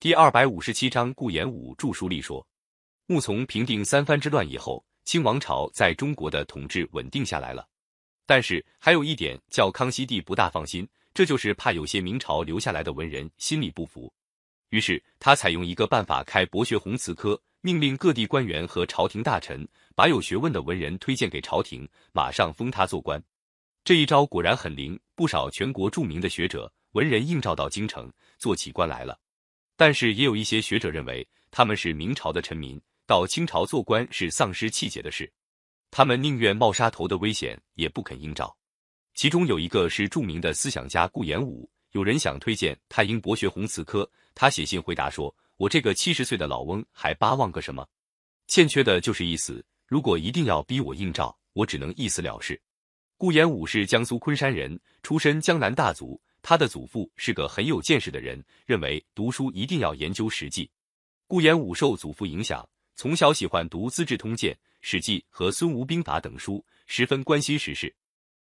第二百五十七章，顾炎武著书立说。穆从平定三藩之乱以后，清王朝在中国的统治稳定下来了。但是还有一点叫康熙帝不大放心，这就是怕有些明朝留下来的文人心里不服。于是他采用一个办法，开博学鸿词科，命令各地官员和朝廷大臣把有学问的文人推荐给朝廷，马上封他做官。这一招果然很灵，不少全国著名的学者文人应召到京城做起官来了。但是也有一些学者认为他们是明朝的臣民，到清朝做官是丧失气节的事，他们宁愿冒杀头的危险也不肯应召。其中有一个是著名的思想家顾炎武，有人想推荐他，应博学鸿词科。他写信回答说：“我这个七十岁的老翁还巴望个什么？欠缺的就是一死。如果一定要逼我应召，我只能一死了事。”顾炎武是江苏昆山人，出身江南大族。他的祖父是个很有见识的人，认为读书一定要研究实际。顾炎武受祖父影响，从小喜欢读《资治通鉴》《史记》和《孙吴兵法》等书，十分关心时事。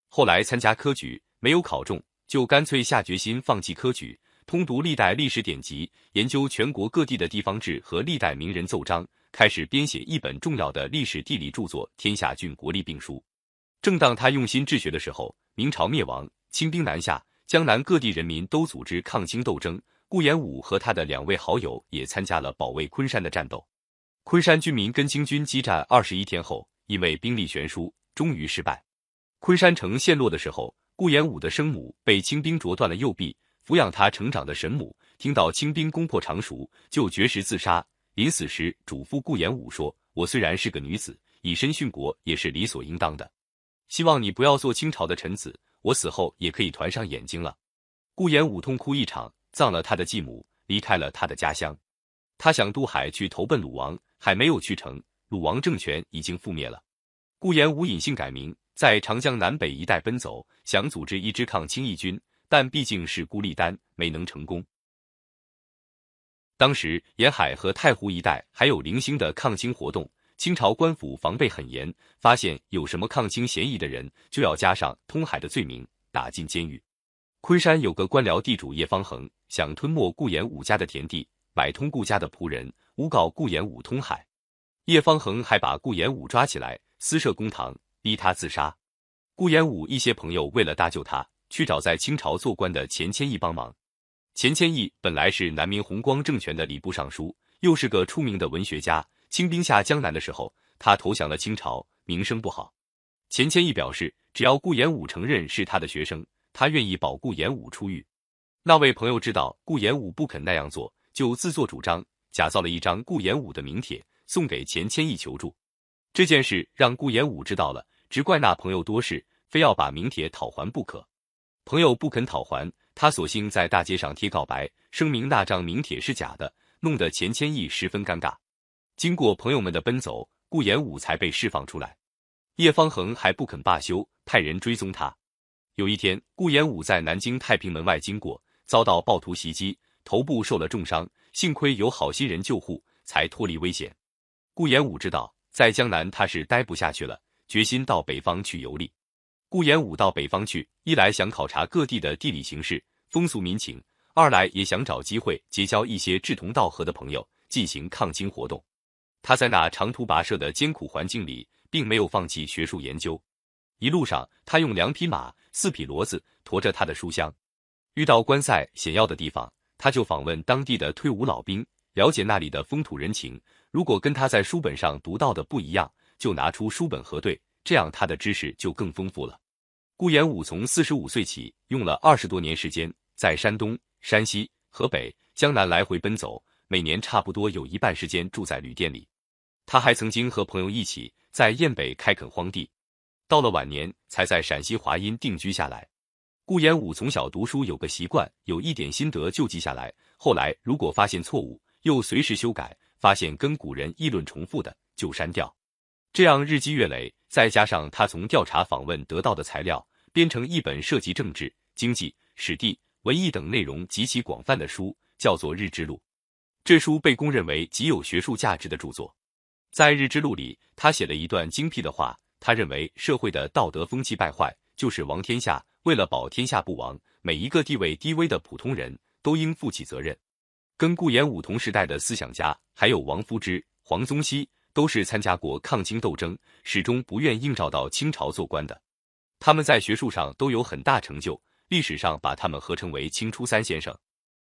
后来参加科举没有考中，就干脆下决心放弃科举，通读历代历史典籍，研究全国各地的地方志和历代名人奏章，开始编写一本重要的历史地理著作《天下郡国立病书》。正当他用心治学的时候，明朝灭亡，清兵南下。江南各地人民都组织抗清斗争，顾炎武和他的两位好友也参加了保卫昆山的战斗。昆山军民跟清军激战二十一天后，因为兵力悬殊，终于失败。昆山城陷落的时候，顾炎武的生母被清兵啄断了右臂，抚养他成长的神母听到清兵攻破常熟，就绝食自杀。临死时嘱咐顾炎武说：“我虽然是个女子，以身殉国也是理所应当的，希望你不要做清朝的臣子。”我死后也可以团上眼睛了。顾炎武痛哭一场，葬了他的继母，离开了他的家乡。他想渡海去投奔鲁王，还没有去成，鲁王政权已经覆灭了。顾炎武隐姓改名，在长江南北一带奔走，想组织一支抗清义军，但毕竟是孤立单，没能成功。当时沿海和太湖一带还有零星的抗清活动。清朝官府防备很严，发现有什么抗清嫌疑的人，就要加上通海的罪名，打进监狱。昆山有个官僚地主叶方恒，想吞没顾炎武家的田地，买通顾家的仆人，诬告顾炎武通海。叶方恒还把顾炎武抓起来，私设公堂，逼他自杀。顾炎武一些朋友为了搭救他，去找在清朝做官的钱谦益帮忙。钱谦益本来是南明弘光政权的礼部尚书，又是个出名的文学家。清兵下江南的时候，他投降了清朝，名声不好。钱谦益表示，只要顾炎武承认是他的学生，他愿意保顾炎武出狱。那位朋友知道顾炎武不肯那样做，就自作主张，假造了一张顾炎武的名帖，送给钱谦益求助。这件事让顾炎武知道了，只怪那朋友多事，非要把名帖讨还不可。朋友不肯讨还，他索性在大街上贴告白，声明那张名帖是假的，弄得钱谦益十分尴尬。经过朋友们的奔走，顾炎武才被释放出来。叶方恒还不肯罢休，派人追踪他。有一天，顾炎武在南京太平门外经过，遭到暴徒袭击，头部受了重伤，幸亏有好心人救护，才脱离危险。顾炎武知道在江南他是待不下去了，决心到北方去游历。顾炎武到北方去，一来想考察各地的地理形势、风俗民情，二来也想找机会结交一些志同道合的朋友，进行抗清活动。他在那长途跋涉的艰苦环境里，并没有放弃学术研究。一路上，他用两匹马、四匹骡子驮着他的书箱。遇到关塞险要的地方，他就访问当地的退伍老兵，了解那里的风土人情。如果跟他在书本上读到的不一样，就拿出书本核对，这样他的知识就更丰富了。顾炎武从四十五岁起，用了二十多年时间，在山东、山西、河北、江南来回奔走，每年差不多有一半时间住在旅店里。他还曾经和朋友一起在燕北开垦荒地，到了晚年才在陕西华阴定居下来。顾炎武从小读书有个习惯，有一点心得就记下来，后来如果发现错误，又随时修改；发现跟古人议论重复的，就删掉。这样日积月累，再加上他从调查访问得到的材料，编成一本涉及政治、经济、史地、文艺等内容极其广泛的书，叫做《日之录》。这书被公认为极有学术价值的著作。在《日之录》里，他写了一段精辟的话。他认为社会的道德风气败坏，就是王天下。为了保天下不亡，每一个地位低微的普通人都应负起责任。跟顾炎武同时代的思想家还有王夫之、黄宗羲，都是参加过抗清斗争，始终不愿应召到清朝做官的。他们在学术上都有很大成就，历史上把他们合称为“清初三先生”。